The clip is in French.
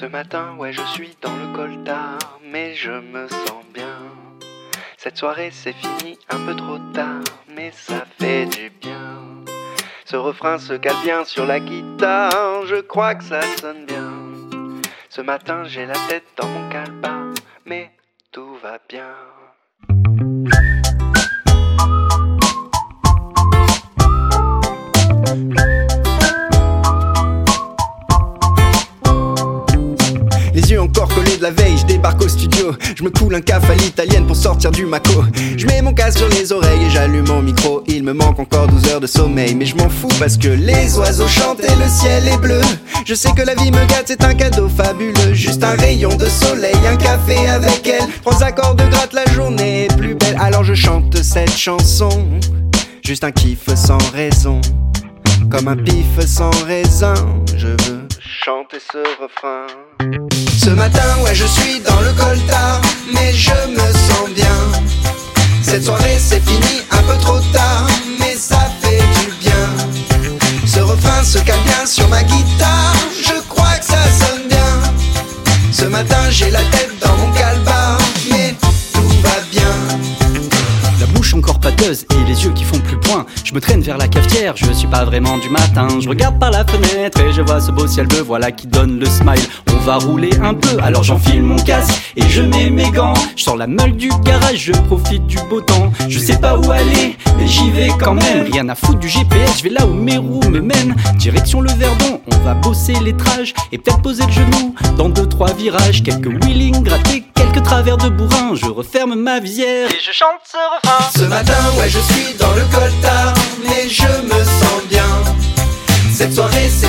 Ce matin, ouais, je suis dans le coltard, mais je me sens bien. Cette soirée, c'est fini un peu trop tard, mais ça fait du bien. Ce refrain se cale bien sur la guitare, je crois que ça sonne bien. Ce matin, j'ai la tête dans mon calepin, mais tout va bien. Encore collés de la veille, je débarque au studio. Je me coule un café à l'italienne pour sortir du maco. Je mets mon casque sur les oreilles et j'allume mon micro. Il me manque encore 12 heures de sommeil, mais je m'en fous parce que les oiseaux chantent et le ciel est bleu. Je sais que la vie me gâte, c'est un cadeau fabuleux. Juste un rayon de soleil, un café avec elle. Trois accords de gratte, la journée est plus belle. Alors je chante cette chanson. Juste un kiff sans raison. Comme un pif sans raisin, je veux Ce refrain. ce matin, ouais, je suis dans le coltard, mais je me sens bien. Cette soirée, c'est fini un peu trop tard, mais ça fait du bien. Ce refrain se cale bien sur ma guitare, je crois que ça sonne bien. Ce matin, j'ai la tête dans mon calbar, encore pâteuse et les yeux qui font plus point. Je me traîne vers la cafetière, je suis pas vraiment du matin. Je regarde par la fenêtre et je vois ce beau ciel bleu, voilà qui donne le smile. On va rouler un peu, alors j'enfile mon casque et je mets mes gants. Je sors la meule du garage, je profite du beau temps. Je sais pas où aller, mais j'y vais quand même. Rien à foutre du GPS, je vais là où mes roues me mènent. Direction le Verdon, on va bosser les trages et peut-être poser le genou dans deux trois virages. Quelques wheelings grattés, quelques travers de Je referme ma visière et je chante ce refrain. Ce matin, ouais, je suis dans le coltard, mais je me sens bien. Cette soirée, c'est